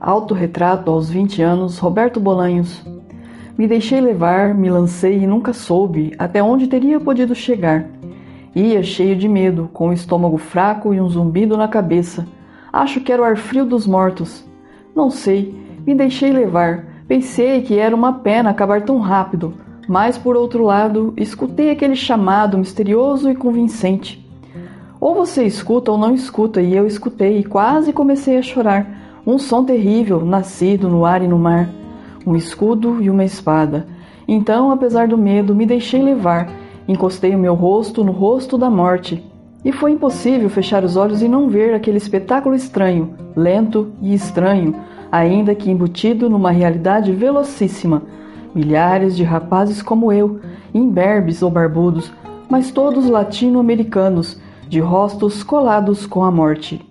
Autorretrato aos 20 anos, Roberto Bolanhos. Me deixei levar, me lancei e nunca soube até onde teria podido chegar. Ia cheio de medo, com o estômago fraco e um zumbido na cabeça. Acho que era o ar frio dos mortos. Não sei, me deixei levar. Pensei que era uma pena acabar tão rápido, mas por outro lado, escutei aquele chamado misterioso e convincente. Ou você escuta ou não escuta, e eu escutei e quase comecei a chorar um som terrível, nascido no ar e no mar, um escudo e uma espada. Então, apesar do medo, me deixei levar, encostei o meu rosto no rosto da morte. E foi impossível fechar os olhos e não ver aquele espetáculo estranho, lento e estranho, ainda que embutido numa realidade velocíssima. Milhares de rapazes como eu, imberbes ou barbudos, mas todos latino-americanos, de rostos colados com a morte.